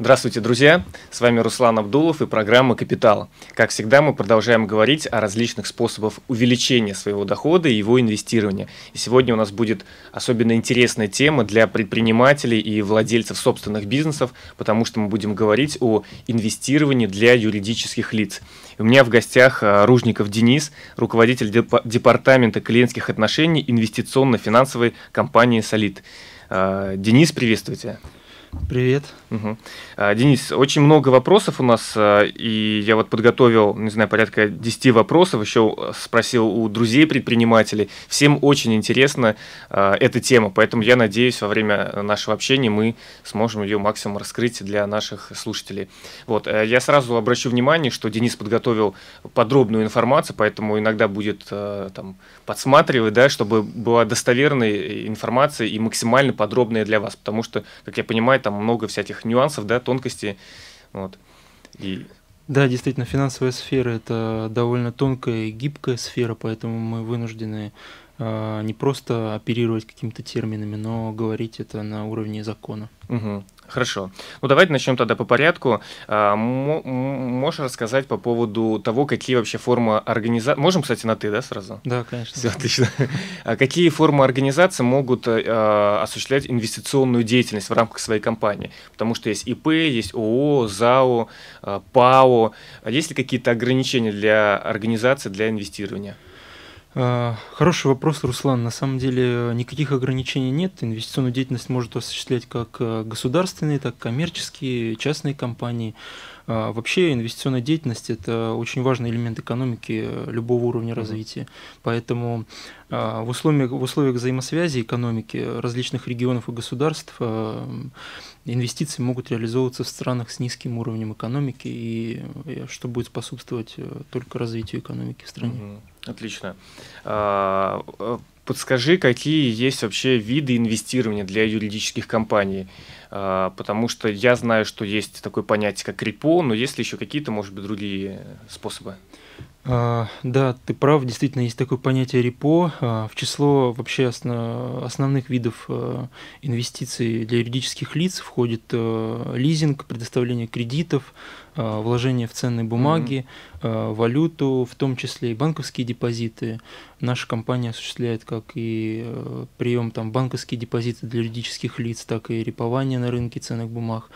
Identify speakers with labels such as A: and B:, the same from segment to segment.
A: Здравствуйте, друзья! С вами Руслан Абдулов и программа «Капитал». Как всегда, мы продолжаем говорить о различных способах увеличения своего дохода и его инвестирования. И сегодня у нас будет особенно интересная тема для предпринимателей и владельцев собственных бизнесов, потому что мы будем говорить о инвестировании для юридических лиц. У меня в гостях а, Ружников Денис, руководитель департамента клиентских отношений инвестиционно-финансовой компании «Солид». А, Денис, приветствуйте!
B: Привет.
A: Угу. Денис, очень много вопросов у нас, а, и я вот подготовил, не знаю, порядка 10 вопросов, еще спросил у друзей предпринимателей. Всем очень интересна а, эта тема, поэтому я надеюсь, во время нашего общения мы сможем ее максимум раскрыть для наших слушателей. Вот, э, я сразу обращу внимание, что Денис подготовил подробную информацию, поэтому иногда будет там подсматривать, да, чтобы была достоверная информация и максимально подробная для вас, потому что, как я понимаю, понимать, там много всяких нюансов, да, тонкостей. Вот.
B: И... Да, действительно, финансовая сфера – это довольно тонкая и гибкая сфера, поэтому мы вынуждены э, не просто оперировать какими-то терминами, но говорить это на уровне закона.
A: Угу. Хорошо. Ну давайте начнем тогда по порядку. А, можешь рассказать по поводу того, какие вообще формы организации... Можем, кстати, на «ты», да, сразу?
B: Да, конечно.
A: Все, отлично. А какие формы организации могут а, осуществлять инвестиционную деятельность в рамках своей компании? Потому что есть ИП, есть ООО, ЗАО, а, ПАО. Есть ли какие-то ограничения для организации для инвестирования?
B: А, хороший вопрос, Руслан. На самом деле никаких ограничений нет. Инвестиционную деятельность может осуществлять как э, государственные, так и коммерческие, частные компании. А, вообще инвестиционная деятельность – это очень важный элемент экономики э, любого уровня развития. Поэтому а, в условиях, в условиях взаимосвязи экономики различных регионов и государств инвестиции могут реализовываться в странах с низким уровнем экономики, и э, что будет способствовать только развитию экономики в стране.
A: Отлично. А, э, подскажи, какие есть вообще виды инвестирования для юридических компаний? А, потому что я знаю, что есть такое понятие, как репо, но есть ли еще какие-то, может быть, другие способы?
B: А, да, ты прав, действительно есть такое понятие репо. В число вообще основ, основных видов инвестиций для юридических лиц входит лизинг, предоставление кредитов, Э, вложения в ценные бумаги, mm-hmm. валюту, в том числе и банковские депозиты. Наша компания осуществляет как и э, прием там банковские депозиты для юридических лиц, так и репование на рынке ценных бумаг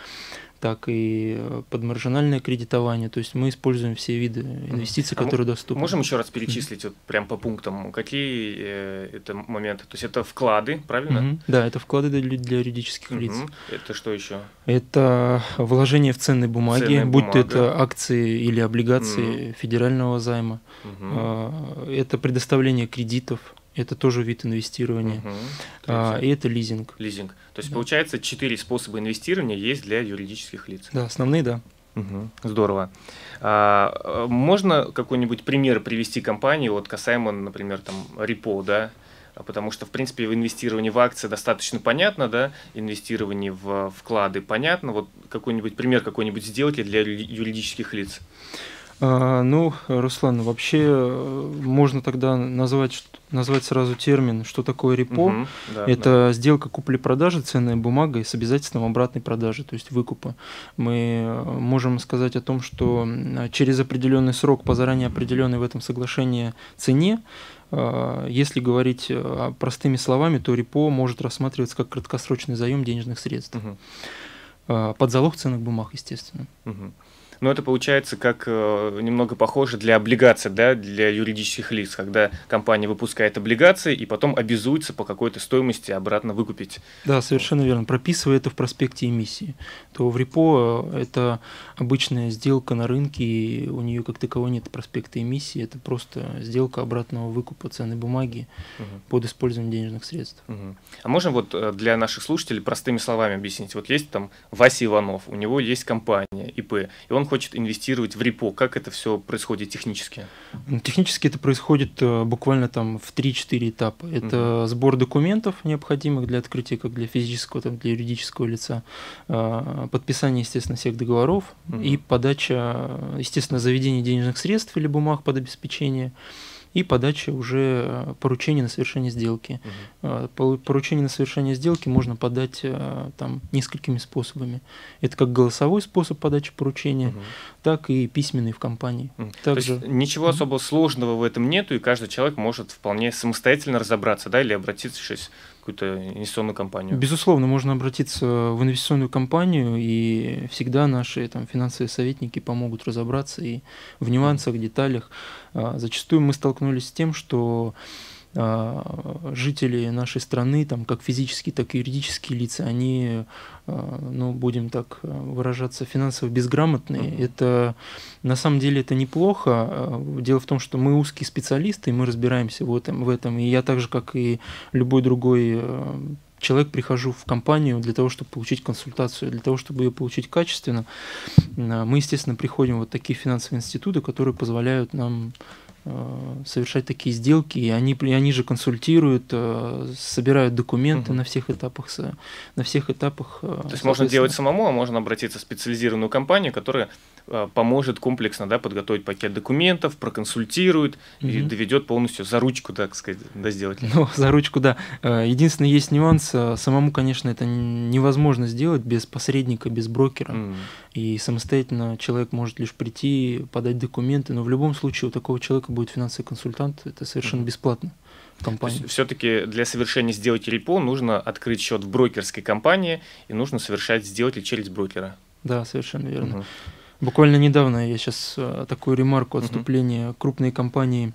B: так и э, подмаржинальное кредитование. То есть мы используем все виды инвестиций, а которые доступны.
A: Можем еще раз перечислить вот прям по пунктам, какие э, это моменты? То есть это вклады, правильно? Mm-hmm.
B: Да, это вклады для, для юридических mm-hmm. лиц.
A: Это что еще?
B: Это вложение в ценные бумаги, Ценная будь бумага. то это акции или облигации mm-hmm. федерального займа. Mm-hmm. Это предоставление кредитов это тоже вид инвестирования. Угу. А, и это лизинг.
A: Лизинг. То есть, да. получается, четыре способа инвестирования есть для юридических лиц.
B: Да, основные, да.
A: Угу. Здорово. А, можно какой-нибудь пример привести компании, вот касаемо, например, там, репо, да? Потому что, в принципе, в инвестировании в акции достаточно понятно, да, инвестирование в вклады понятно. Вот какой-нибудь пример какой-нибудь сделать для юридических лиц?
B: А, ну, Руслан, вообще э, можно тогда назвать, назвать сразу термин, что такое репо. Угу, да, Это да. сделка купли-продажи, ценная бумага с обязательством обратной продажи, то есть выкупа. Мы э, можем сказать о том, что через определенный срок по заранее определенной в этом соглашении цене э, если говорить простыми словами, то репо может рассматриваться как краткосрочный заем денежных средств. Угу. Под залог ценных бумаг, естественно.
A: Угу но это получается как э, немного похоже для облигаций, да, для юридических лиц, когда компания выпускает облигации и потом обязуется по какой-то стоимости обратно выкупить.
B: Да, совершенно верно. Прописывая это в проспекте эмиссии, то в репо э, это обычная сделка на рынке, и у нее как таковой нет проспекта эмиссии, это просто сделка обратного выкупа ценной бумаги угу. под использованием денежных средств.
A: Угу. А можно вот э, для наших слушателей простыми словами объяснить? Вот есть там Вася Иванов, у него есть компания ИП, и он хочет инвестировать в репо. Как это все происходит технически?
B: Технически это происходит э, буквально там в 3-4 этапа. Это угу. сбор документов, необходимых для открытия как для физического, так и для юридического лица, э, подписание, естественно, всех договоров угу. и подача, естественно, заведение денежных средств или бумаг под обеспечение и подача уже э, поручения на совершение сделки. Угу. Поручение на совершение сделки можно подать э, там несколькими способами. Это как голосовой способ подачи поручения, угу. так и письменный в компании.
A: Угу. Также... То есть ничего угу. особо сложного в этом нету, и каждый человек может вполне самостоятельно разобраться, да, или обратиться в какую-то инвестиционную компанию.
B: Безусловно, можно обратиться в инвестиционную компанию, и всегда наши там, финансовые советники помогут разобраться и в нюансах, деталях. А, зачастую мы столкнулись с тем, что жители нашей страны, там, как физические, так и юридические лица, они, а, ну, будем так выражаться, финансово безграмотные. Mm-hmm. Это на самом деле это неплохо. Дело в том, что мы узкие специалисты, и мы разбираемся в этом, в этом. И я так же, как и любой другой человек прихожу в компанию для того, чтобы получить консультацию, для того, чтобы ее получить качественно, мы, естественно, приходим в вот такие финансовые институты, которые позволяют нам Э, совершать такие сделки, и они, и они же консультируют, э, собирают документы угу. на всех этапах, на всех этапах.
A: Э, То есть можно делать самому, а можно обратиться в специализированную компанию, которая поможет комплексно да, подготовить пакет документов, проконсультирует угу. и доведет полностью за ручку, так сказать, до сделать.
B: Ну, за ручку, да. Единственный есть нюанс, самому, конечно, это невозможно сделать без посредника, без брокера. Mm. И самостоятельно человек может лишь прийти, подать документы, но в любом случае у такого человека будет финансовый консультант, это совершенно бесплатно
A: компании. Все-таки для совершения сделки репо нужно открыть счет в брокерской компании и нужно совершать сделки через брокера.
B: Да, совершенно верно. Угу. Буквально недавно я сейчас э, такую ремарку отступления. Угу. Крупные компании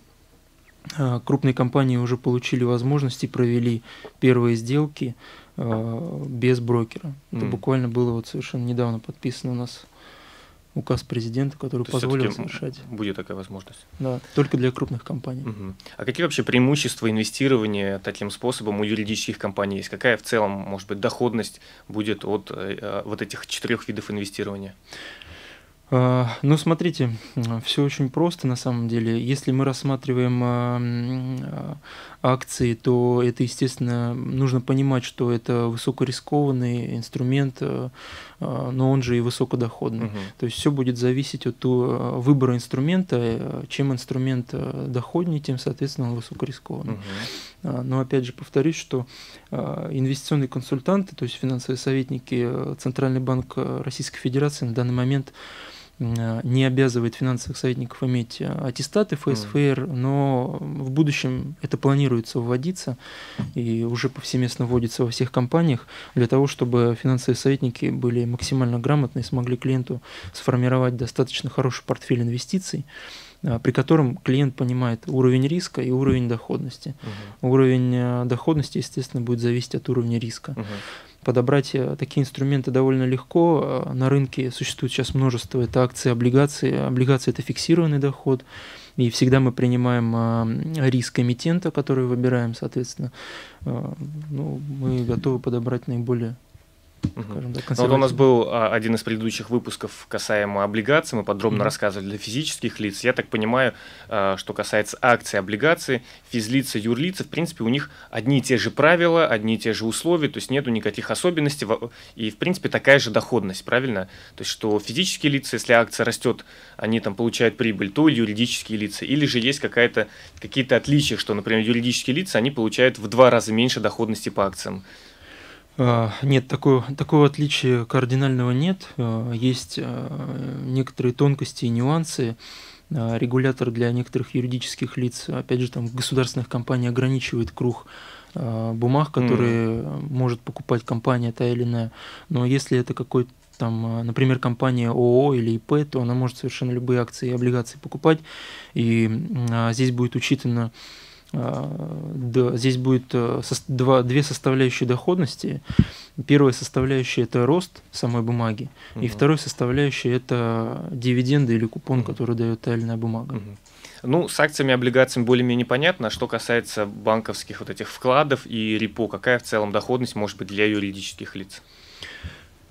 B: э, крупные компании уже получили возможность и провели первые сделки э, без брокера. Это mm. буквально было вот совершенно недавно подписано у нас указ президента, который То позволил совершать.
A: Будет такая возможность.
B: Да, только для крупных компаний.
A: Угу. А какие вообще преимущества инвестирования таким способом у юридических компаний есть? Какая в целом, может быть, доходность будет от э, вот этих четырех видов инвестирования?
B: А, ну, смотрите, все очень просто на самом деле. Если мы рассматриваем а, а, акции, то это, естественно, нужно понимать, что это высокорискованный инструмент, но он же и высокодоходный. Угу. То есть все будет зависеть от выбора инструмента. Чем инструмент доходнее, тем, соответственно, он высокорискованный. Угу. Но опять же повторюсь, что инвестиционные консультанты, то есть финансовые советники Центральный банк Российской Федерации на данный момент Э, не обязывает финансовых советников иметь э, аттестаты ФСФР, mm. но в будущем это планируется вводиться и уже повсеместно вводится во всех компаниях для того, чтобы финансовые советники были максимально грамотны и смогли клиенту сформировать достаточно хороший портфель инвестиций, э, при котором клиент понимает уровень риска и уровень доходности. Uh-huh. Уровень доходности, естественно, будет зависеть от уровня риска. Uh-huh подобрать э, такие инструменты довольно легко. Э, на рынке существует сейчас множество. Это акции, облигации. Облигации – это фиксированный доход. И всегда мы принимаем э, риск эмитента, который выбираем, соответственно. Ну, мы готовы подобрать наиболее
A: скажем так, ну, вот у нас был а, один из предыдущих выпусков касаемо облигаций, мы подробно mm-hmm. рассказывали для физических лиц. Я так понимаю, а, что касается акций, облигаций, физлицы, юрлицы, в принципе, у них одни и те же правила, одни и те же условия, то есть нету никаких особенностей, и, в принципе, такая же доходность, правильно? То есть, что физические лица, если акция растет, они там получают прибыль, то юридические лица, или же есть какая-то, какие-то отличия, что, например, юридические лица, они получают в два раза меньше доходности по акциям.
B: А, нет, такого, такого отличия кардинального нет. А, есть а, некоторые тонкости и нюансы. Регулятор для некоторых юридических лиц, опять же, там государственных компаний ограничивает круг бумаг, которые mm. может покупать компания та или иная. Но если это какой-то там, например, компания ООО или ИП, то она может совершенно любые акции и облигации покупать, и здесь будет учитано да, здесь будет э, два, две составляющие доходности. Первая составляющая это рост самой бумаги, угу. и вторая составляющая это дивиденды или купон, угу. который дает тайная бумага. Угу.
A: Ну, с акциями и облигациями более-менее понятно. Что касается банковских вот этих вкладов и репо, какая в целом доходность может быть для юридических лиц?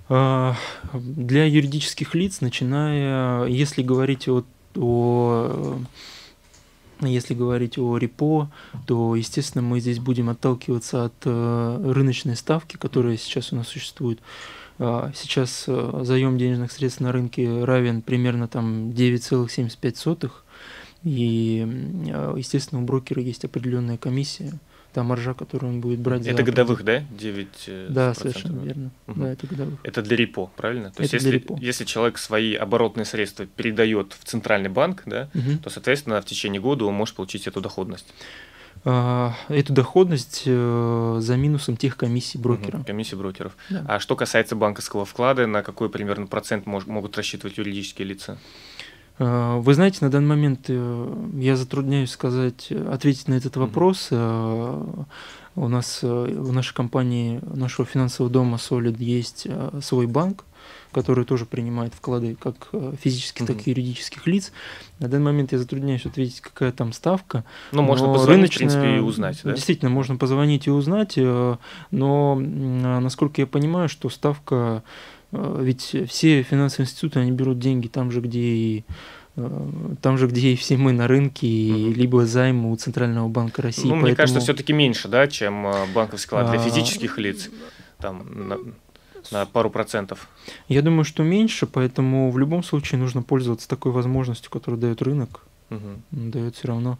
B: А, для юридических лиц, начиная, если говорить о, о если говорить о репо, то, естественно, мы здесь будем отталкиваться от э, рыночной ставки, которая сейчас у нас существует. А, сейчас э, заем денежных средств на рынке равен примерно там 9,75 И, естественно, у брокера есть определенная комиссия, та маржа, которую он будет брать.
A: Это годовых, да? 9
B: э, Да, совершенно верно.
A: Угу. Да, это годовых. Это для репо, правильно? То это есть, если, репо. если человек свои оборотные средства передает в центральный банк, да, угу. то, соответственно, в течение года он может получить эту доходность.
B: А, эту доходность э, за минусом тех комиссий брокера. Угу,
A: комиссии брокеров. Да. А что касается банковского вклада, на какой примерно процент мож, могут рассчитывать юридические лица?
B: А, вы знаете, на данный момент э, я затрудняюсь сказать, ответить на этот вопрос. У нас в нашей компании, нашего финансового дома Solid есть свой банк, который тоже принимает вклады как э, физических, так и юридических лиц. На данный момент я затрудняюсь ответить, какая там ставка.
A: Ну, можно позвонить, рыночная, в принципе, и узнать, да?
B: Действительно, можно позвонить и узнать, э, но, насколько я понимаю, что ставка, э, ведь все финансовые институты, они берут деньги там же, где и там же, где и все мы на рынке, угу. либо займы у Центрального банка России. Ну,
A: Поэтому... мне кажется, все-таки меньше, да, чем банковский вклад для а, физических лиц. Там, на пару процентов?
B: Я думаю, что меньше, поэтому в любом случае нужно пользоваться такой возможностью, которую дает рынок. Угу. Дает все равно.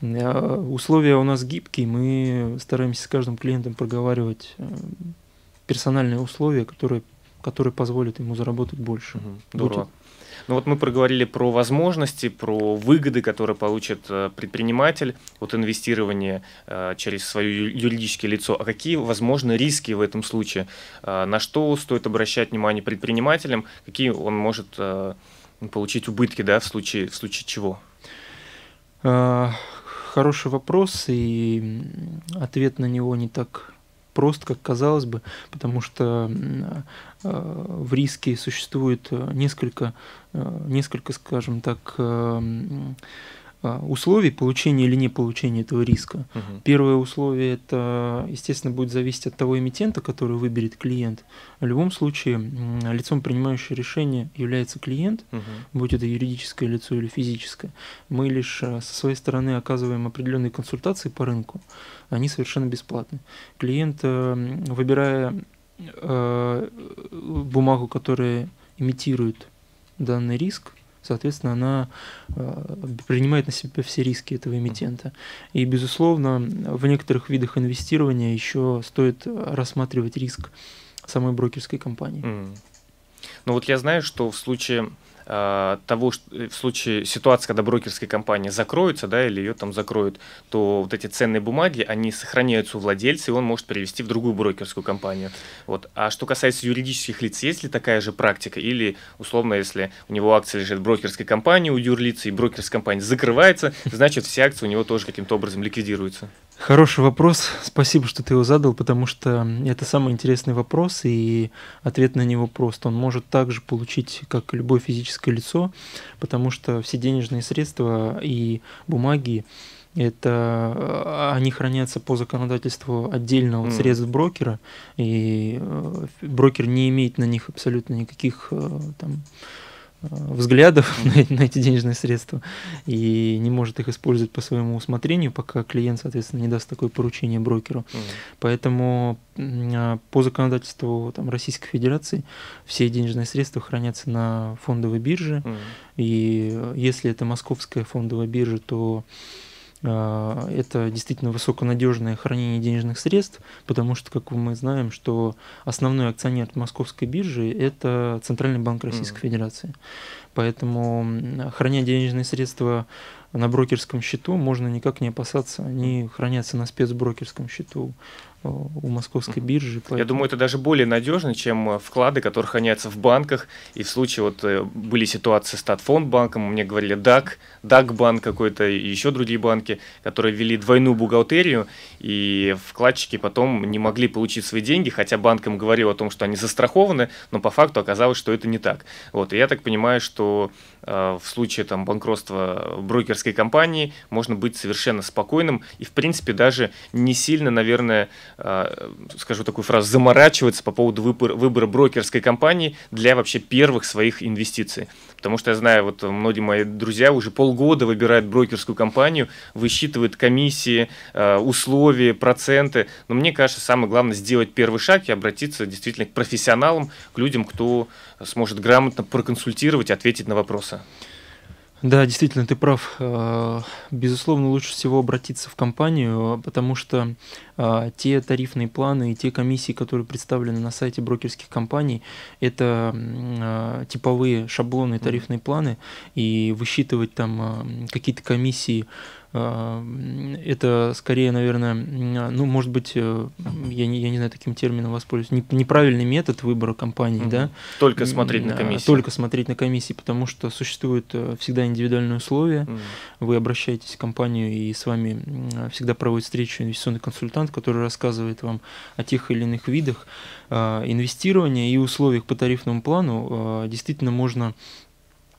B: Э, условия у нас гибкие, мы стараемся с каждым клиентом проговаривать э, персональные условия, которые, которые позволят ему заработать больше. Угу.
A: Здорово. Ну вот мы проговорили про возможности, про выгоды, которые получит э, предприниматель от инвестирования э, через свое юридическое лицо. А какие возможны риски в этом случае? Э, на что стоит обращать внимание предпринимателям? Какие он может получить убытки да, в, случае, в случае чего?
B: Хороший вопрос, и ответ на него не так прост, как казалось бы, потому что э, в риске существует э, несколько, э, несколько, скажем так, а, условий получения или не получения этого риска. Угу. Первое условие это, естественно, будет зависеть от того эмитента, который выберет клиент. В любом случае, лицом, принимающим решение, является клиент, угу. будь это юридическое лицо или физическое. Мы лишь а, со своей стороны оказываем определенные консультации по рынку. Они совершенно бесплатны. Клиент, выбирая э, бумагу, которая имитирует данный риск, соответственно, она э, принимает на себя все риски этого эмитента. И, безусловно, в некоторых видах инвестирования еще стоит рассматривать риск самой брокерской компании. Mm.
A: Ну вот я знаю, что в случае того, что э, в случае ситуации, когда брокерская компания закроется, да, или ее там закроют, то вот эти ценные бумаги, они сохраняются у владельца, и он может перевести в другую брокерскую компанию. Вот. А что касается юридических лиц, есть ли такая же практика? Или, условно, если у него акции лежит в брокерской компании у юрлица, и брокерская компания закрывается, значит, все акции у него тоже каким-то образом ликвидируются?
B: Хороший вопрос. Спасибо, что ты его задал, потому что это самый интересный вопрос, и ответ на него прост. Он может также получить, как любое физическое лицо, потому что все денежные средства и бумаги это а, они хранятся по законодательству отдельно от средств брокера, и э, брокер не имеет на них абсолютно никаких э, там взглядов на, на эти денежные средства и не может их использовать по своему усмотрению, пока клиент, соответственно, не даст такое поручение брокеру. Mm. Поэтому а, по законодательству там, Российской Федерации все денежные средства хранятся на фондовой бирже, mm. и если это московская фондовая биржа, то это действительно высоконадежное хранение денежных средств, потому что, как мы знаем, что основной акционер московской биржи – это Центральный банк Российской mm. Федерации. Поэтому, храня денежные средства на брокерском счету, можно никак не опасаться, они хранятся на спецброкерском счету у московской биржи.
A: Поэтому... Я думаю, это даже более надежно, чем э, вклады, которые хранятся в банках. И в случае вот э, были ситуации с Татфондбанком, мне говорили DAC, DAC банк какой-то и еще другие банки, которые ввели двойную бухгалтерию, и вкладчики потом не могли получить свои деньги, хотя банк им говорил о том, что они застрахованы, но по факту оказалось, что это не так. Вот, и я так понимаю, что э, в случае там, банкротства брокерской компании можно быть совершенно спокойным и, в принципе, даже не сильно, наверное, Э, скажу такую фразу, заморачиваться по поводу выбора, выбора брокерской компании для вообще первых своих инвестиций. Потому что я знаю, вот многие мои друзья уже полгода выбирают брокерскую компанию, высчитывают комиссии, э, условия, проценты. Но мне кажется, самое главное сделать первый шаг и обратиться действительно к профессионалам, к людям, кто сможет грамотно проконсультировать, ответить на вопросы.
B: Да, действительно, ты прав. Э, безусловно, лучше всего обратиться в компанию, потому что э, те тарифные планы и те комиссии, которые представлены на сайте брокерских компаний, это э, типовые шаблоны тарифные планы, и высчитывать там какие-то комиссии это скорее, наверное, ну, может быть, э, я не, я не знаю, таким термином воспользуюсь, неправильный метод выбора компании, угу. да?
A: Только смотреть на комиссии.
B: Только смотреть на комиссии, потому что существуют э, всегда индивидуальные условия. Угу. Вы обращаетесь в компанию, и с вами всегда проводит встречу инвестиционный консультант, который рассказывает вам о тех или иных видах инвестирования и условиях по тарифному плану. Действительно можно Э,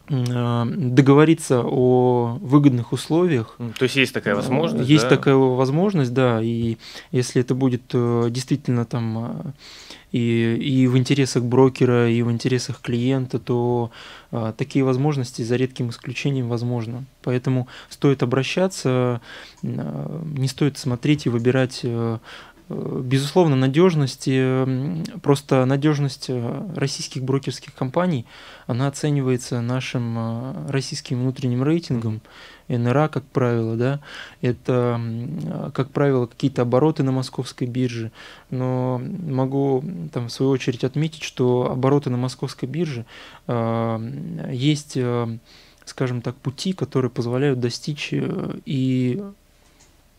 B: договориться о выгодных условиях.
A: То есть есть такая возможность?
B: Есть да? такая возможность, да. И если это будет э, действительно там э, и, и в интересах брокера, и в интересах клиента, то а, такие возможности за редким исключением возможно. Поэтому стоит обращаться, а, не стоит смотреть и выбирать Безусловно, надежность, просто надежность э, российских брокерских компаний, она оценивается нашим э, российским внутренним рейтингом, НРА, как правило, да, это, как правило, какие-то обороты на московской бирже, но могу там, в свою очередь отметить, что обороты на московской бирже э, есть, э, скажем так, пути, которые позволяют достичь и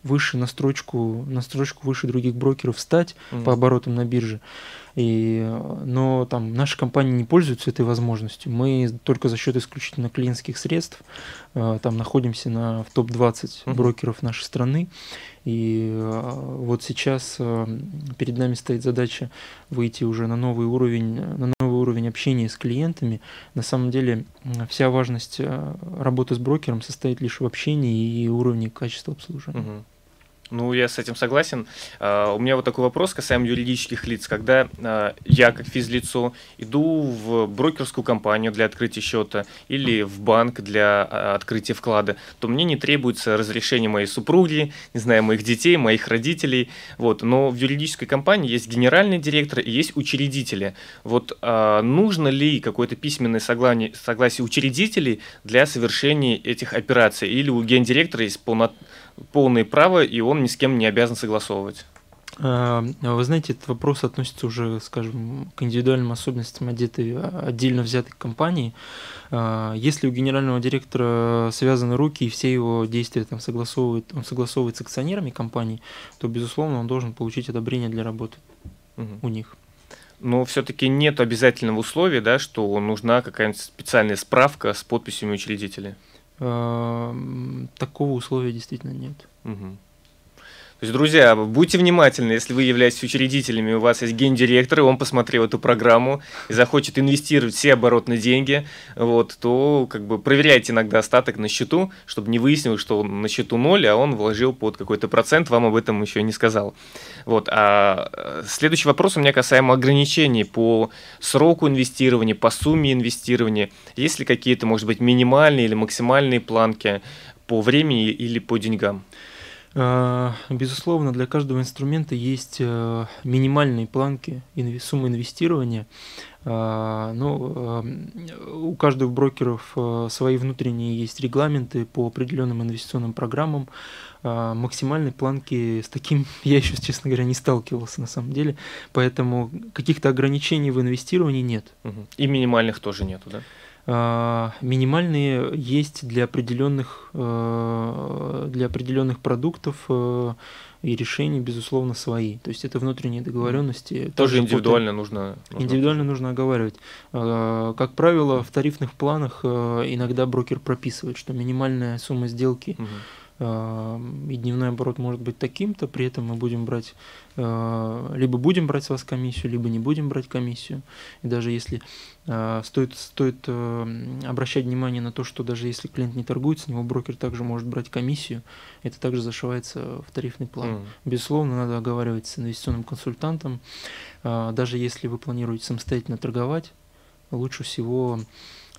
B: выше на строчку, на строчку выше других брокеров встать mm-hmm. по оборотам на бирже. И, но там наши компании не пользуются этой возможностью. Мы только за счет исключительно клиентских средств э, там находимся на, в топ-20 mm-hmm. брокеров нашей страны. И э, вот сейчас э, перед нами стоит задача выйти уже на новый уровень, на новый уровень общения с клиентами. На самом деле вся важность работы с брокером состоит лишь в общении и уровне качества обслуживания. Mm-hmm.
A: Ну, я с этим согласен. Uh, у меня вот такой вопрос касаемо юридических лиц. Когда uh, я, как физлицо, иду в брокерскую компанию для открытия счета или в банк для uh, открытия вклада, то мне не требуется разрешение моей супруги, не знаю, моих детей, моих родителей. Вот. Но в юридической компании есть генеральный директор и есть учредители. Вот нужно ли какое-то письменное согласие, согласие учредителей для совершения этих операций? Или у гендиректора есть полнота полное право, и он ни с кем не обязан согласовывать.
B: А, вы знаете, этот вопрос относится уже, скажем, к индивидуальным особенностям одетой, отдельно взятой компании. А, если у генерального директора связаны руки и все его действия там согласовывает, он согласовывает с акционерами компании, то, безусловно, он должен получить одобрение для работы угу. у них.
A: Но все-таки нет обязательного условия, да, что нужна какая-нибудь специальная справка с подписями учредителя.
B: Такого условия действительно нет.
A: Угу. То есть, друзья, будьте внимательны, если вы являетесь учредителями, у вас есть гендиректор, и он посмотрел эту программу и захочет инвестировать все оборотные деньги, вот, то как бы проверяйте иногда остаток на счету, чтобы не выяснилось, что он на счету ноль, а он вложил под какой-то процент, вам об этом еще не сказал. Вот, а э, следующий вопрос у меня касаемо ограничений по сроку инвестирования, по сумме инвестирования. Есть ли какие-то, может быть, минимальные или максимальные планки по времени или по деньгам?
B: А, безусловно, для каждого инструмента есть э, минимальные планки суммы инвестирования. А, Но ну, у каждого брокеров э, свои внутренние есть регламенты по определенным инвестиционным программам. А, максимальной планки с таким я еще, честно говоря, не сталкивался на самом деле. Поэтому каких-то ограничений в инвестировании нет.
A: И минимальных тоже нету, да?
B: А, минимальные есть для определенных, э, для определенных продуктов э, и решений, безусловно, свои. То есть это внутренние договоренности.
A: Тоже индивидуально нужно,
B: нужно. Индивидуально нужно оговаривать. Как правило, в тарифных планах э, иногда брокер прописывает, что минимальная сумма сделки угу и дневной оборот может быть таким-то, при этом мы будем брать, а, либо будем брать с вас комиссию, либо не будем брать комиссию. И даже если а, стоит, стоит а, обращать внимание на то, что даже если клиент не торгует, с него брокер также может брать комиссию, это также зашивается в тарифный план. Mm. Безусловно, надо оговаривать с инвестиционным консультантом, даже если вы планируете самостоятельно торговать, лучше всего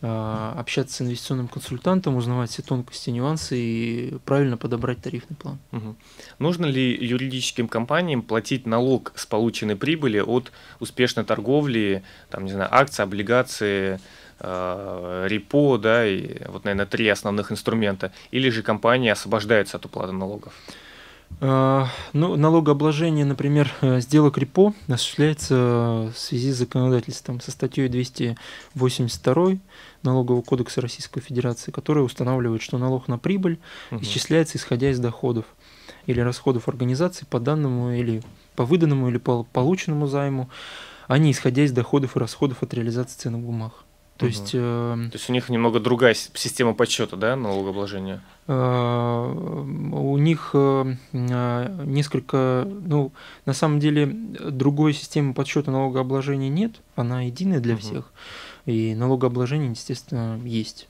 B: общаться с инвестиционным консультантом, узнавать все тонкости, нюансы и правильно подобрать тарифный план.
A: Угу. Нужно ли юридическим компаниям платить налог с полученной прибыли от успешной торговли, там, не знаю, акции, облигации, э, репо, да, и вот, наверное, три основных инструмента, или же компании освобождаются от уплаты налогов?
B: А, ну, налогообложение, например, э, сделок репо осуществляется в связи с законодательством со статьей 282 Налогового кодекса Российской Федерации, которая устанавливает, что налог на прибыль угу. исчисляется исходя из доходов или расходов организации по данному или по выданному или по полученному займу, а не исходя из доходов и расходов от реализации ценных бумаг.
A: То, угу. есть, э, То есть у них немного другая система подсчета, да, налогообложения?
B: Э, у них э, э, несколько, ну, на самом деле, другой системы подсчета налогообложения нет, она единая для угу. всех, и налогообложение, естественно, есть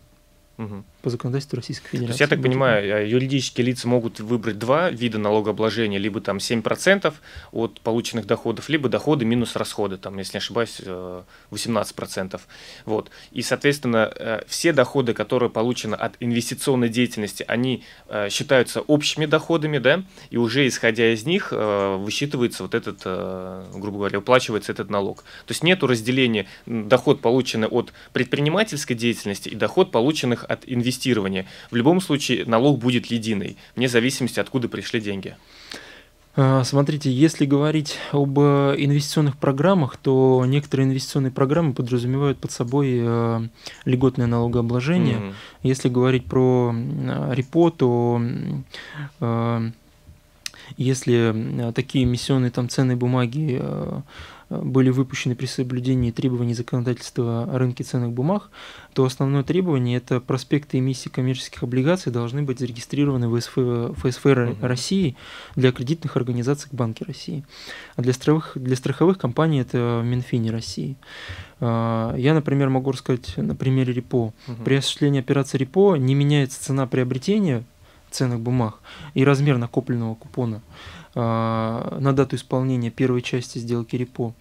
B: угу. по законодательству Российской Федерации. То есть,
A: я так понимаю, а юридические лица могут выбрать два вида налогообложения, либо там 7% от полученных доходов, либо доходы минус расходы, там, если не ошибаюсь, 18%. Вот. И, соответственно, э, все доходы, которые получены от инвестиционной деятельности, они э, считаются общими доходами, да, и уже исходя из них э, высчитывается вот этот, грубо говоря, уплачивается этот налог. То есть нету разделения доход, полученный от предпринимательской деятельности и доход, полученных от инвестирования. В любом случае налог будет единый, вне зависимости, откуда пришли деньги.
B: А, смотрите, если говорить об э, инвестиционных программах, то некоторые инвестиционные программы подразумевают под собой э, льготное налогообложение. Mm-hmm. Если говорить про репо, то э, если такие эмиссионные там ценные бумаги были выпущены при соблюдении требований законодательства о рынке ценных бумаг, то основное требование – это проспекты эмиссии коммерческих облигаций должны быть зарегистрированы в ФСФ, ФСФ угу. России для кредитных организаций Банки России. А для страховых, для страховых компаний это Минфине России. А, я, например, могу рассказать на примере репо. Угу. При осуществлении операции репо не меняется цена приобретения ценных бумаг и размер накопленного купона. А, на дату исполнения первой части сделки репо.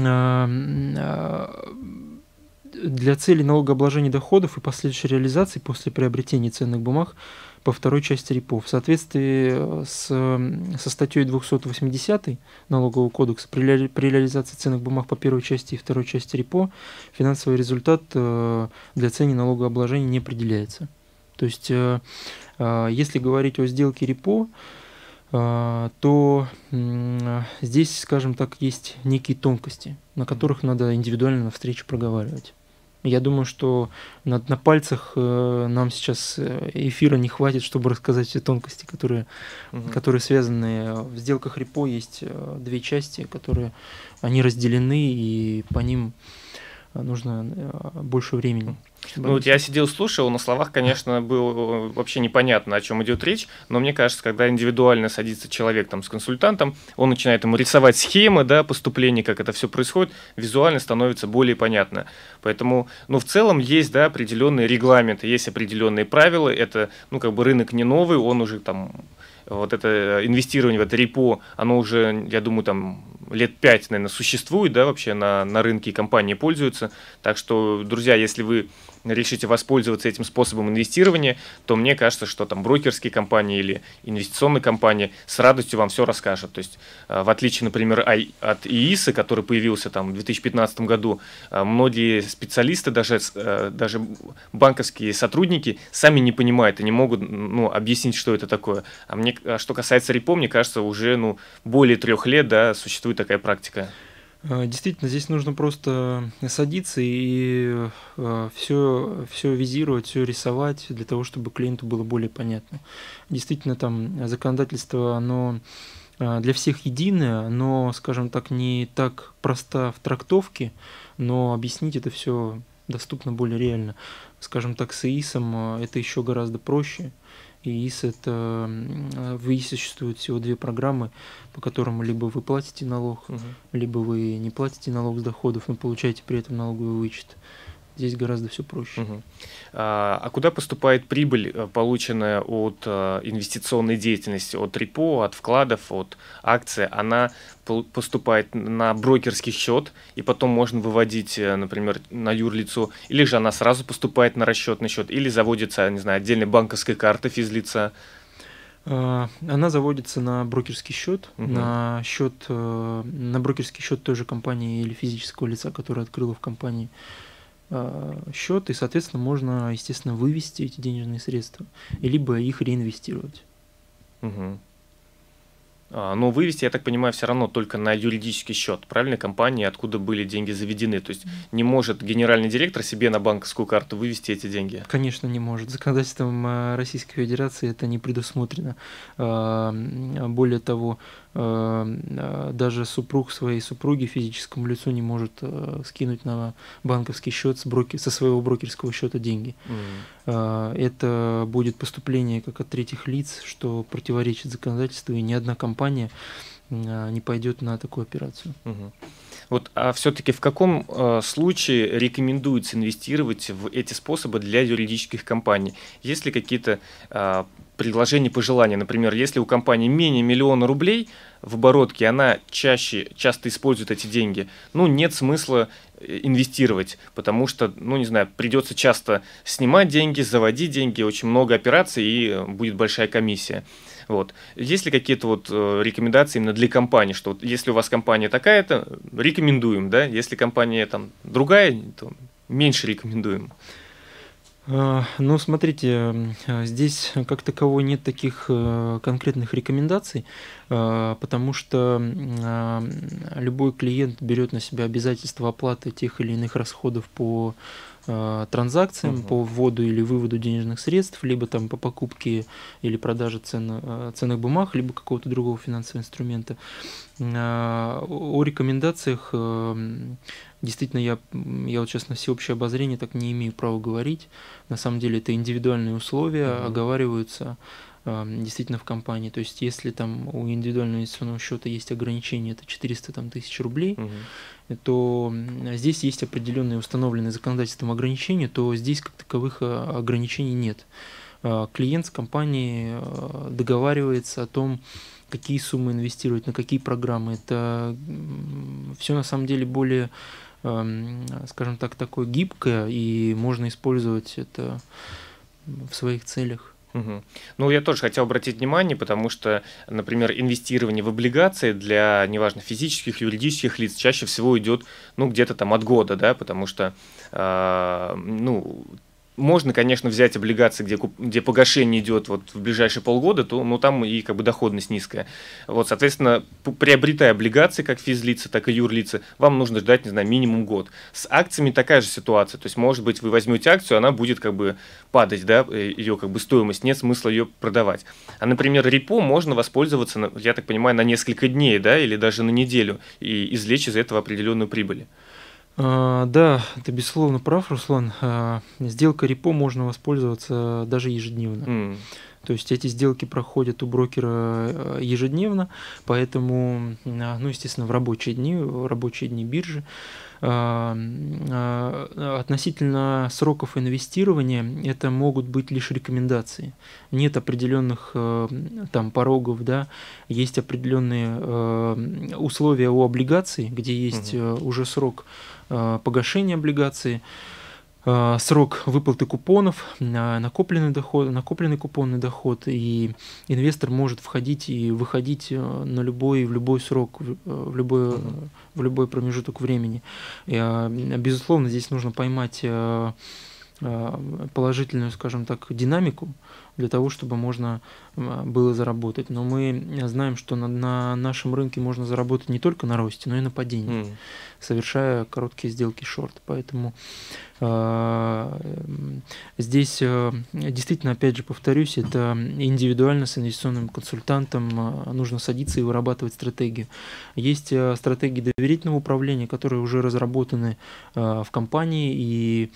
B: А, а, для цели налогообложения доходов и последующей реализации после приобретения ценных бумаг по второй части репо. В соответствии с, со статьей 280 Налогового кодекса при, при реализации ценных бумаг по первой части и второй части репо финансовый результат э, для цены налогообложения не определяется. То есть, э, э, если говорить о сделке репо, а, то здесь, скажем так, есть некие тонкости, на которых надо индивидуально на встречу проговаривать. Я думаю, что на, на пальцах э, нам сейчас э, эфира не хватит, чтобы рассказать все тонкости, которые, угу. которые связаны. В сделках репо есть э, две части, которые они разделены, и по ним нужно больше времени.
A: Ну, вот я сидел, слушал, на словах, конечно, было вообще непонятно, о чем идет речь, но мне кажется, когда индивидуально садится человек там с консультантом, он начинает ему рисовать схемы, да, поступления, как это все происходит, визуально становится более понятно. Поэтому, ну, в целом есть, да, определенные регламенты, есть определенные правила, это, ну, как бы рынок не новый, он уже там вот это инвестирование в это репо, оно уже, я думаю, там лет пять, наверное, существует, да, вообще на, на рынке, и компании пользуются. Так что, друзья, если вы решите воспользоваться этим способом инвестирования, то мне кажется, что там брокерские компании или инвестиционные компании с радостью вам все расскажут. То есть, э, в отличие, например, от ИИСа, который появился там в 2015 году, э, многие специалисты, даже, э, даже банковские сотрудники сами не понимают и не могут ну, объяснить, что это такое. А мне, что касается репо, мне кажется, уже ну, более трех лет да, существует такая практика.
B: А, действительно, здесь нужно просто садиться и все, а, все визировать, все рисовать для того, чтобы клиенту было более понятно. Действительно, там законодательство, оно а, для всех единое, но, скажем так, не так просто в трактовке, но объяснить это все доступно более реально. Скажем так, с ИИСом это еще гораздо проще. ИИС это в ИИСе существует всего две программы, по которым либо вы платите налог, угу. либо вы не платите налог с доходов, но получаете при этом налоговый вычет. Здесь гораздо все проще.
A: Угу. А, а куда поступает прибыль, э, полученная от а, инвестиционной деятельности, от репо, от вкладов, от акций? Она поступает на брокерский счет, и потом можно выводить, э, например, на юрлицо, или же она сразу поступает на расчетный счет, или заводится, не знаю, отдельной банковской карты физлица?
B: А, она заводится на брокерский счет, угу. на счет, на брокерский счет той же компании или физического лица, который открыла в компании. Счет, и, соответственно, можно, естественно, вывести эти денежные средства, либо их реинвестировать.
A: Угу. А, но вывести, я так понимаю, все равно только на юридический счет, правильно, компании, откуда были деньги заведены. То есть не может генеральный директор себе на банковскую карту вывести эти деньги?
B: Конечно, не может. Законодательством э, Российской Федерации это не предусмотрено. А, более того, э, даже супруг своей супруги физическому лицу не может э, скинуть на банковский счет с брокер, со своего брокерского счета деньги. Mm. Это будет поступление как от третьих лиц, что противоречит законодательству, и ни одна компания не пойдет на такую операцию.
A: Угу. Вот, а все-таки в каком э, случае рекомендуется инвестировать в эти способы для юридических компаний? Есть ли какие-то э, предложения, пожелания? Например, если у компании менее миллиона рублей в оборотке, она чаще, часто использует эти деньги, ну, нет смысла э, инвестировать, потому что, ну, не знаю, придется часто снимать деньги, заводить деньги, очень много операций и будет большая комиссия. Вот. Есть ли какие-то вот э, рекомендации именно для компании, что вот если у вас компания такая-то, рекомендуем, да, если компания там другая, то меньше рекомендуем.
B: А, ну, смотрите, здесь как таковой нет таких э, конкретных рекомендаций, а, потому что а, любой клиент берет на себя обязательство оплаты тех или иных расходов по транзакциям угу. по вводу или выводу денежных средств, либо там по покупке или продаже цен, э, ценных бумаг, либо какого-то другого финансового инструмента. Э, о рекомендациях действительно я, я вот сейчас на всеобщее обозрение так не имею права говорить. На самом деле это индивидуальные условия, угу. оговариваются действительно в компании. То есть если там у индивидуального инвестиционного счета есть ограничение, это 400 там, тысяч рублей, угу то здесь есть определенные установленные законодательством ограничения, то здесь как таковых э, ограничений нет. Э, клиент с компанией э, договаривается о том, какие суммы инвестировать, на какие программы. Это все на самом деле более, эм, скажем так, такое гибкое, и можно использовать это в своих целях.
A: Угу. Ну, я тоже хотел обратить внимание, потому что, например, инвестирование в облигации для, неважно, физических, юридических лиц чаще всего идет, ну, где-то там от года, да, потому что, э, ну, можно, конечно, взять облигации, где, где погашение идет вот в ближайшие полгода, то ну, там и как бы доходность низкая. Вот, соответственно, приобретая облигации, как физлица, так и юрлица, вам нужно ждать, не знаю, минимум год. С акциями такая же ситуация. То есть, может быть, вы возьмете акцию, она будет как бы падать, да, э, ее как бы стоимость, нет смысла ее продавать. А, например, репо можно воспользоваться, я так понимаю, на несколько дней, да, или даже на неделю и извлечь из этого определенную прибыль.
B: А, да, ты безусловно прав, Руслан. А, сделка репо можно воспользоваться даже ежедневно. Mm. То есть эти сделки проходят у брокера э, ежедневно, поэтому, а, ну, естественно, в рабочие дни, в рабочие дни биржи. Относительно сроков инвестирования это могут быть лишь рекомендации. Нет определенных э, там порогов, да, есть определенные э, условия у облигаций, где есть угу. уже срок погашения облигации, э, срок выплаты купонов, накопленный доход, накопленный купонный доход, и инвестор может входить и выходить э, на любой, в любой срок, в любой, в любой промежуток времени. И, безусловно, здесь нужно поймать положительную, скажем так, динамику для того, чтобы можно было заработать. Но мы знаем, что на, на нашем рынке можно заработать не только на росте, но и на падении, mm. совершая короткие сделки шорт. Поэтому э, здесь э, действительно, опять же, повторюсь, это индивидуально с инвестиционным консультантом э, нужно садиться и вырабатывать стратегию. Есть э, стратегии доверительного управления, которые уже разработаны э, в компании и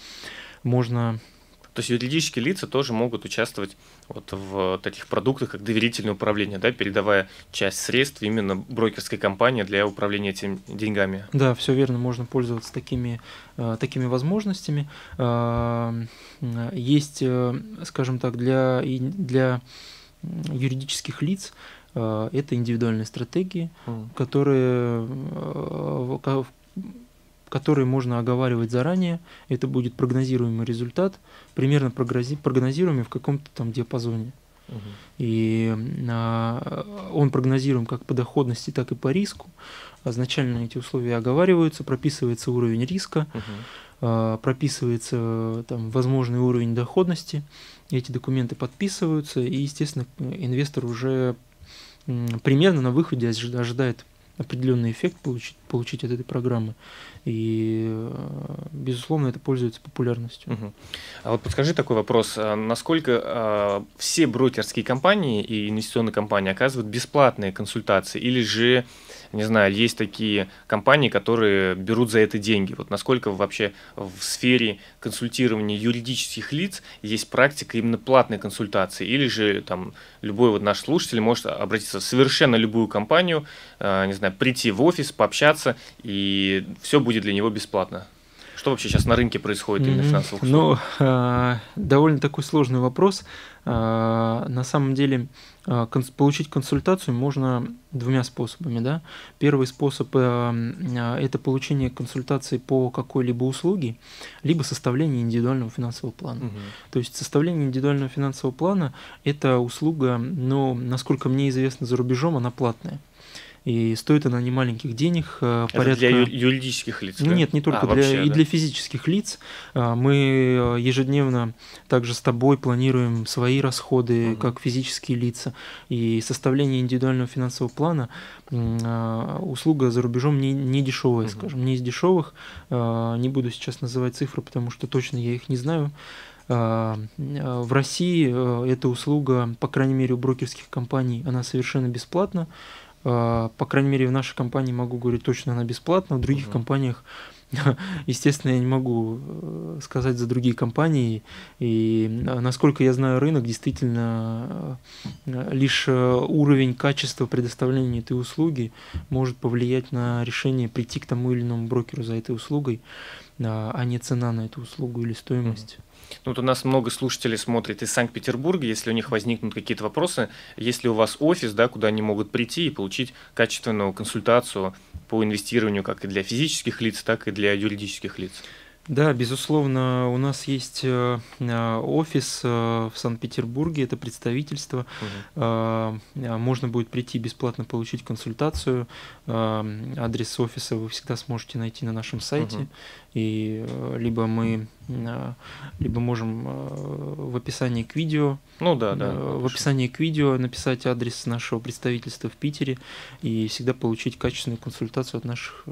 B: можно
A: то есть юридические лица тоже могут участвовать вот в таких продуктах, как доверительное управление, да, передавая часть средств именно брокерской компании для управления этими деньгами.
B: Да, все верно, можно пользоваться такими, э, такими возможностями. Э, есть, э, скажем так, для, для юридических лиц это индивидуальные стратегии, mm. которые которые можно оговаривать заранее. Это будет прогнозируемый результат, примерно прогнозируемый в каком-то там диапазоне. Угу. И а, он прогнозируем как по доходности, так и по риску. Изначально эти условия оговариваются, прописывается уровень риска. Угу. прописывается там возможный уровень доходности, эти документы подписываются, и, естественно, инвестор уже примерно на выходе ожидает определенный эффект получить, получить от этой программы. И, э, безусловно, это пользуется популярностью.
A: Угу. А вот подскажи такой вопрос. А насколько а, все брокерские компании и инвестиционные компании оказывают бесплатные консультации? Или же не знаю, есть такие компании, которые берут за это деньги. Вот насколько вообще в сфере консультирования юридических лиц есть практика именно платной консультации, или же там любой вот наш слушатель может обратиться в совершенно любую компанию, э, не знаю, прийти в офис, пообщаться, и все будет для него бесплатно. Что вообще сейчас на рынке происходит именно финансовых
B: услуг? Ну, э, довольно такой сложный вопрос. Э, на самом деле, э, получить консультацию можно двумя способами. Да? Первый способ э, это получение консультации по какой-либо услуге, либо составление индивидуального финансового плана. Угу. То есть составление индивидуального финансового плана – это услуга, но, насколько мне известно, за рубежом она платная. И стоит она не маленьких денег,
A: э, Это порядка... для юридических лиц?
B: Ну,
A: да?
B: Нет, не только а, для... Вообще, и да? для физических лиц. А, мы э, ежедневно также с тобой планируем свои расходы, угу. как физические лица. И составление индивидуального финансового плана а, услуга за рубежом не, не дешевая, угу. скажем, не из дешевых. А, не буду сейчас называть цифры, потому что точно я их не знаю. В России э, эта услуга, по крайней мере, у брокерских компаний, она совершенно бесплатна. А, по крайней мере, в нашей компании могу говорить точно, она бесплатна. В других uh-huh. компаниях, естественно, я не могу э, сказать за другие компании. И а, насколько я знаю рынок, действительно, э, лишь э, уровень качества предоставления этой услуги может повлиять на решение прийти к тому или иному брокеру за этой услугой, а не цена на эту услугу или стоимость. Uh-huh.
A: Ну, вот у нас много слушателей смотрит из Санкт-Петербурга. Если у них возникнут какие-то вопросы, есть ли у вас офис, да, куда они могут прийти и получить качественную консультацию по инвестированию как и для физических лиц, так и для юридических лиц?
B: Да, безусловно, у нас есть э, э, офис э, в Санкт-Петербурге, это представительство. Угу. Можно будет прийти бесплатно получить консультацию. Адрес офиса вы всегда сможете найти на нашем сайте. Угу. И либо мы либо можем в описании к видео,
A: ну да, да,
B: в описании к видео написать адрес нашего представительства в Питере и всегда получить качественную консультацию от наших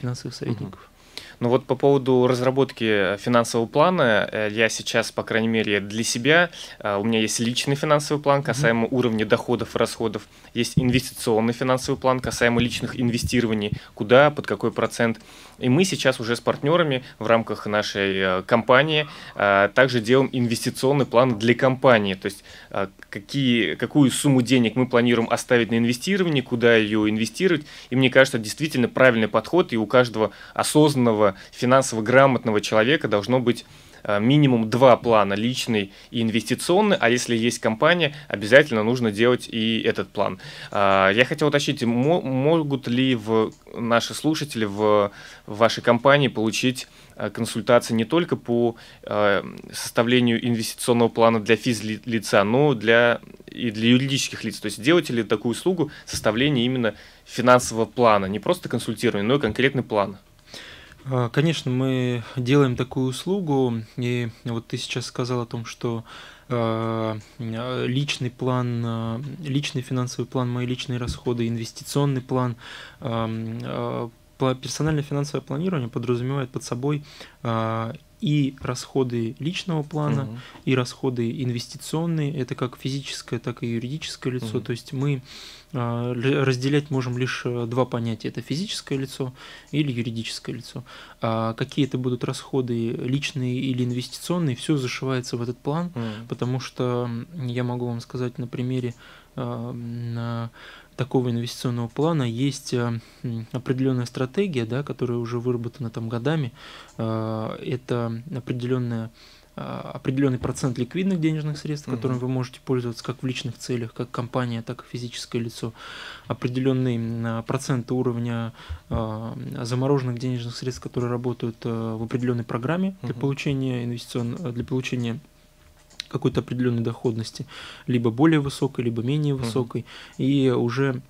B: финансовых советников. Угу.
A: Ну вот по поводу разработки финансового плана, э, я сейчас, по крайней мере, для себя, э, у меня есть личный финансовый план касаемо mm-hmm. уровня доходов и расходов, есть инвестиционный финансовый план касаемо личных инвестирований, куда, под какой процент. И мы сейчас уже с партнерами в рамках нашей э, компании также делаем инвестиционный план для компании, то есть какие, какую сумму денег мы планируем оставить на инвестирование, куда ее инвестировать. И мне кажется, действительно правильный подход, и у каждого осознанного, финансово грамотного человека должно быть э, минимум два плана, личный и инвестиционный, а если есть компания, обязательно нужно делать и этот план. А, я хотел уточнить, могут ли в наши слушатели в вашей компании получить Э, консультации не только по э, составлению инвестиционного плана для физлица, но для, и для юридических лиц. То есть делаете ли такую услугу составления именно финансового плана, не просто консультирование, но и конкретный план?
B: А, конечно, мы делаем такую услугу, и вот ты сейчас сказал о том, что э, личный план, личный финансовый план, мои личные расходы, инвестиционный план персональное финансовое планирование подразумевает под собой а, и расходы личного плана, угу. и расходы инвестиционные, это как физическое, так и юридическое лицо. Угу. То есть мы а, разделять можем лишь э, два понятия: это физическое лицо или юридическое лицо. А какие это будут расходы личные или инвестиционные, все зашивается в этот план, угу. потому что я могу вам сказать на примере на такого инвестиционного плана есть э, определенная стратегия, да, которая уже выработана там годами. Это определенная определенный процент ликвидных денежных средств, которым вы можете пользоваться как в личных целях, как компания, так и физическое лицо, определенный процент уровня замороженных денежных средств, которые работают в определенной программе для получения инвестиционного, для получения какой-то определенной доходности, либо более высокой, либо менее высокой, и уже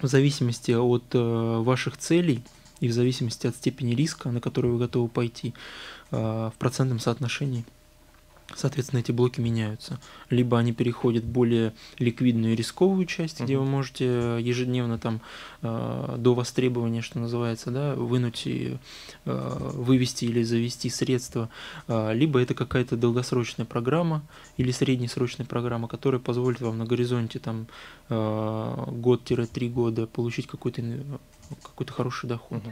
B: в зависимости от э, ваших целей и в зависимости от степени риска, на который вы готовы пойти, в процентном соотношении Соответственно, эти блоки меняются. Либо они переходят в более ликвидную и рисковую часть, uh-huh. где вы можете ежедневно там э, до востребования, что называется, да, вынуть и э, вывести или завести средства. Э, либо это какая-то долгосрочная программа или среднесрочная программа, которая позволит вам на горизонте там э, год-три года получить какой-то какой-то хороший доход.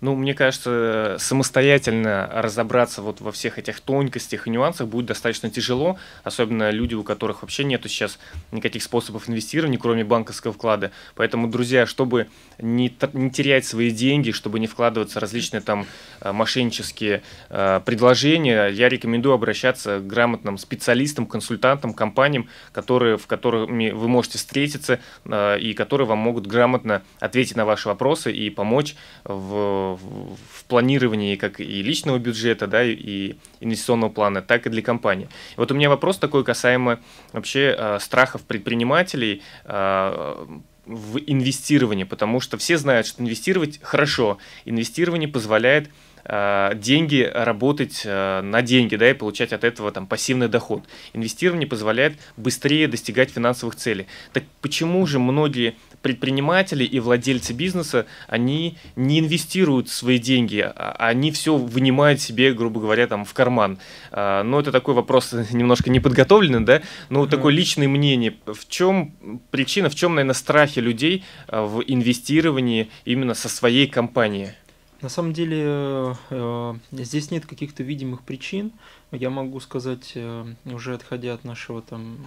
A: Ну, мне кажется, самостоятельно разобраться вот во всех этих тонкостях и нюансах будет достаточно тяжело, особенно люди, у которых вообще нету сейчас никаких способов инвестирования, кроме банковского вклада. Поэтому, друзья, чтобы не, не терять свои деньги, чтобы не вкладываться в различные там э, мошеннические э, предложения, я рекомендую обращаться к грамотным специалистам, консультантам, компаниям, которые, в которыми вы можете встретиться э, и которые вам могут грамотно ответить на ваши вопросы, и помочь в, в планировании как и личного бюджета, да, и инвестиционного плана, так и для компании. И вот у меня вопрос такой касаемо вообще э, страхов предпринимателей э, в инвестировании, потому что все знают, что инвестировать хорошо. Инвестирование позволяет деньги работать э, на деньги, да, и получать от этого там пассивный доход. Инвестирование позволяет быстрее достигать финансовых целей. Так почему же многие предприниматели и владельцы бизнеса, они не инвестируют свои деньги, а они все вынимают себе, грубо говоря, там в карман. Э, но это такой вопрос немножко неподготовленный, да, но mm-hmm. такое личное мнение. В чем причина, в чем, наверное, страхи людей в инвестировании именно со своей компанией?
B: На самом деле э, э, здесь нет каких-то видимых причин. Я могу сказать, э, уже отходя от нашего там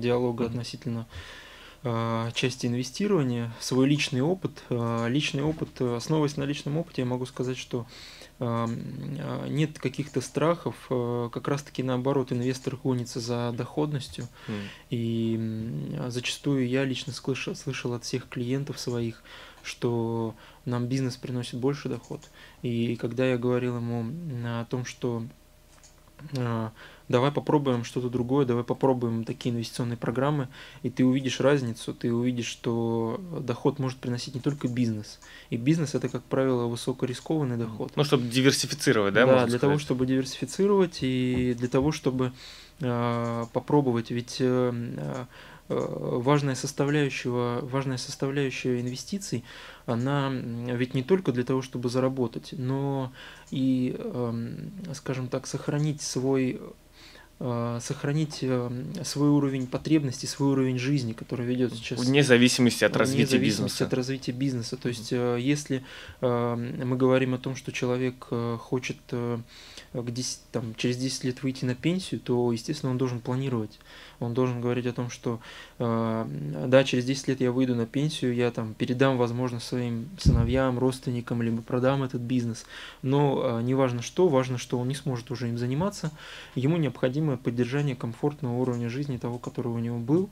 B: диалога mm-hmm. относительно части инвестирования, свой личный опыт. Личный опыт, основываясь на личном опыте, я могу сказать, что нет каких-то страхов, как раз-таки наоборот, инвестор гонится за доходностью. Mm. И зачастую я лично слышал, слышал от всех клиентов своих, что нам бизнес приносит больше доход. И когда я говорил ему о том, что а, давай попробуем что-то другое, давай попробуем такие инвестиционные программы, и ты увидишь разницу, ты увидишь, что доход может приносить не только бизнес. И бизнес это, как правило, высокорискованный доход.
A: Ну, чтобы диверсифицировать, да?
B: Да, для сказать? того, чтобы диверсифицировать и для того, чтобы э, попробовать. Ведь э, важная составляющая, важная составляющая инвестиций, она ведь не только для того, чтобы заработать, но и, эм, скажем так, сохранить свой э, сохранить эм, свой уровень потребностей, свой уровень жизни, который ведет сейчас.
A: Вне зависимости от развития
B: вне
A: зависимости
B: бизнеса. от развития бизнеса. То есть, э, если мы говорим о том, что человек э, хочет к 10, там, через 10 лет выйти на пенсию, то, естественно, он должен планировать. Он должен говорить о том, что э, да, через 10 лет я выйду на пенсию, я там передам, возможно, своим сыновьям, родственникам, либо продам этот бизнес. Но э, не важно что, важно, что он не сможет уже им заниматься. Ему необходимо поддержание комфортного уровня жизни того, который у него был.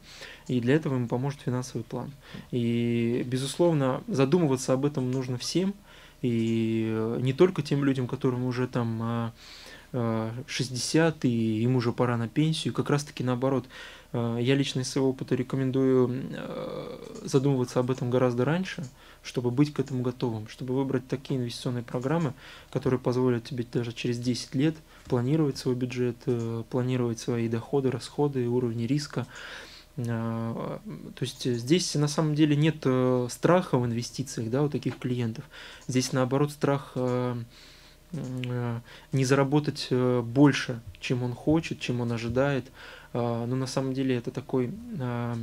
B: И для этого ему поможет финансовый план. И, безусловно, задумываться об этом нужно всем. И э, не только тем людям, которым уже там 60, э, и им уже пора на пенсию. Как раз таки наоборот, э, я лично из своего опыта рекомендую задумываться об этом гораздо раньше, чтобы быть к этому готовым, чтобы выбрать такие инвестиционные программы, которые позволят тебе даже через 10 лет планировать свой бюджет, планировать свои доходы, расходы, уровни риска, то есть здесь на самом деле нет э, страха в инвестициях да, у таких клиентов. Здесь наоборот страх э, э, не заработать больше, чем он хочет, чем он ожидает. А, но на самом деле это такой а,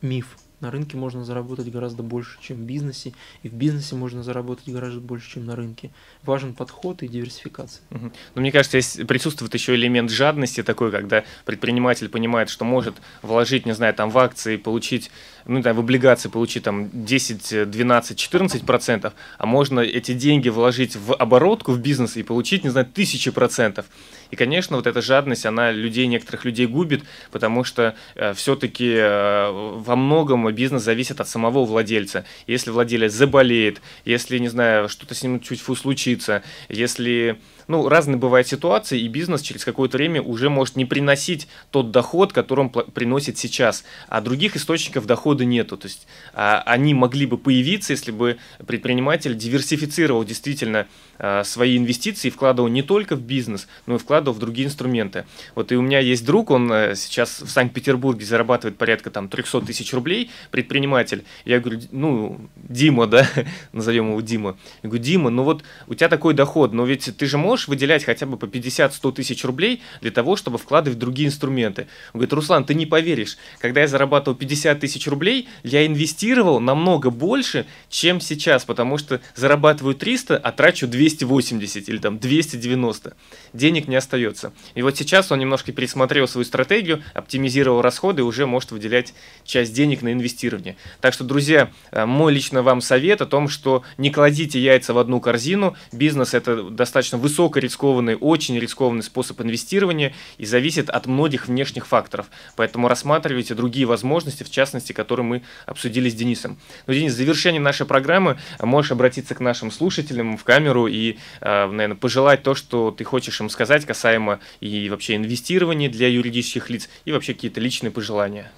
B: миф, на рынке можно заработать гораздо больше, чем в бизнесе, и в бизнесе можно заработать гораздо больше, чем на рынке. Важен подход и диверсификация.
A: Угу. Но мне кажется, здесь присутствует еще элемент жадности такой, когда предприниматель понимает, что может вложить, не знаю, там в акции, получить, ну, там, в облигации получить там 10, 12, 14 процентов, а можно эти деньги вложить в оборотку в бизнес и получить, не знаю, тысячи процентов. И, конечно, вот эта жадность, она людей, некоторых людей губит, потому что э, все-таки э, во многом бизнес зависит от самого владельца. Если владелец заболеет, если, не знаю, что-то с ним чуть фу случится, если ну, разные бывают ситуации, и бизнес через какое-то время уже может не приносить тот доход, который он приносит сейчас, а других источников дохода нету. То есть а, они могли бы появиться, если бы предприниматель диверсифицировал действительно а, свои инвестиции вкладывал не только в бизнес, но и вкладывал в другие инструменты. Вот и у меня есть друг, он э, сейчас в Санкт-Петербурге зарабатывает порядка там 300 тысяч рублей, предприниматель. Я говорю, ну, Дима, да, назовем его Дима. Я говорю, Дима, ну вот у тебя такой доход, но ведь ты же можешь выделять хотя бы по 50-100 тысяч рублей для того, чтобы вкладывать в другие инструменты. Он говорит, Руслан, ты не поверишь, когда я зарабатывал 50 тысяч рублей, я инвестировал намного больше, чем сейчас, потому что зарабатываю 300, а трачу 280 или там 290. Денег не остается. И вот сейчас он немножко пересмотрел свою стратегию, оптимизировал расходы и уже может выделять часть денег на инвестирование. Так что, друзья, э, мой лично вам совет о том, что не кладите яйца в одну корзину. Бизнес это достаточно высокорискованный, очень рискованный способ инвестирования и зависит от многих внешних факторов. Поэтому рассматривайте другие возможности, в частности, которые мы обсудили с Денисом. Ну, Денис, в завершении нашей программы можешь обратиться к нашим слушателям в камеру и, э, наверное, пожелать то, что ты хочешь им сказать касаемо и вообще инвестирования для юридических лиц, и вообще какие-то личные пожелания.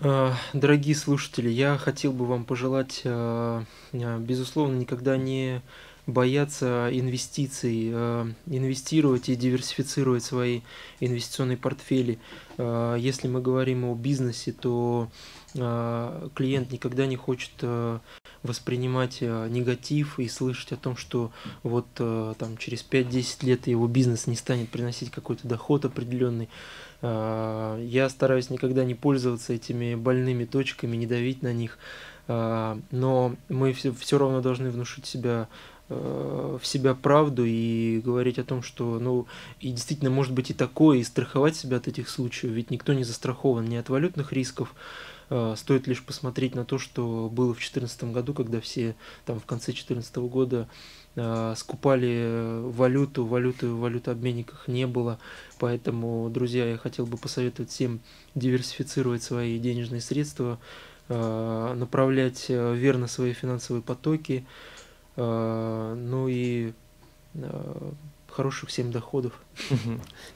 B: Э, дорогие слушатели, я хотел бы вам пожелать, безусловно, никогда не бояться инвестиций, инвестировать и диверсифицировать свои инвестиционные портфели. Если мы говорим о бизнесе, то клиент никогда не хочет воспринимать негатив и слышать о том, что вот там через 5-10 лет его бизнес не станет приносить какой-то доход определенный. Я стараюсь никогда не пользоваться этими больными точками, не давить на них, но мы все, равно должны внушить себя в себя правду и говорить о том, что, ну, и действительно может быть и такое, и страховать себя от этих случаев, ведь никто не застрахован ни от валютных рисков, стоит лишь посмотреть на то, что было в 2014 году, когда все там в конце 2014 года Э, скупали валюту, валюты в валютообменниках не было. Поэтому, друзья, я хотел бы посоветовать всем диверсифицировать свои денежные средства, э, направлять э, верно свои финансовые потоки, ну и хороших всем доходов.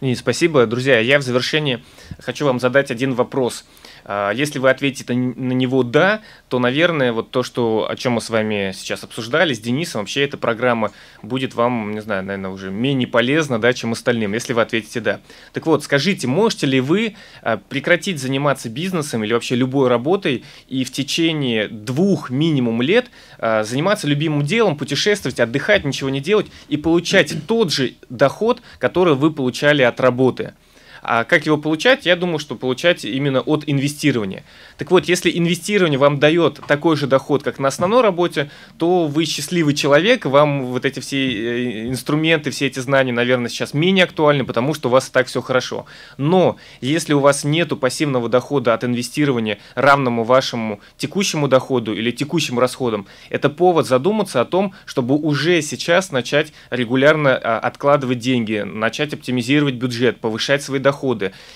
A: И спасибо, друзья. Я в завершении хочу вам задать один вопрос. А, если вы ответите на него «да», то, наверное, вот то, что, о чем мы с вами сейчас обсуждали с Денисом, вообще эта программа будет вам, не знаю, наверное, уже менее полезна, да, чем остальным, если вы ответите «да». Так вот, скажите, можете ли вы а, прекратить заниматься бизнесом или вообще любой работой и в течение двух минимум лет а, заниматься любимым делом, путешествовать, отдыхать, ничего не делать и получать тот же доход, который вы получали от работы? А как его получать? Я думаю, что получать именно от инвестирования. Так вот, если инвестирование вам дает такой же доход, как на основной работе, то вы счастливый человек, вам вот эти все э, инструменты, все эти знания, наверное, сейчас менее актуальны, потому что у вас так все хорошо. Но если у вас нет пассивного дохода от инвестирования, равному вашему текущему доходу или текущим расходам, это повод задуматься о том, чтобы уже сейчас начать регулярно а, откладывать деньги, начать оптимизировать бюджет, повышать свои доходы,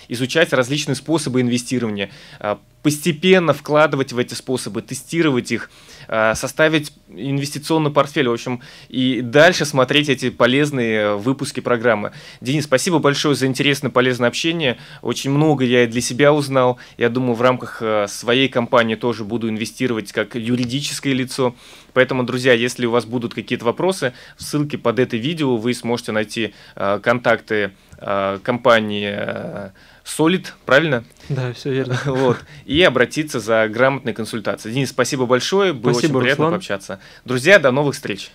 A: изучать различные способы инвестирования, а, постепенно вкладывать в эти способы, тестировать их, а, составить инвестиционный портфель, в общем, и дальше смотреть эти полезные выпуски программы. Денис, спасибо большое за интересное, полезное общение. Очень много я для себя узнал. Я думаю, в рамках а, своей компании тоже буду инвестировать как юридическое лицо. Поэтому, друзья, если у вас будут какие-то вопросы, в ссылке под это видео вы сможете найти э, контакты э, компании Solid, правильно?
B: Да, все верно.
A: Вот. И обратиться за грамотной консультацией. Денис, спасибо большое. Было спасибо, очень приятно Руслан. пообщаться. Друзья, до новых встреч.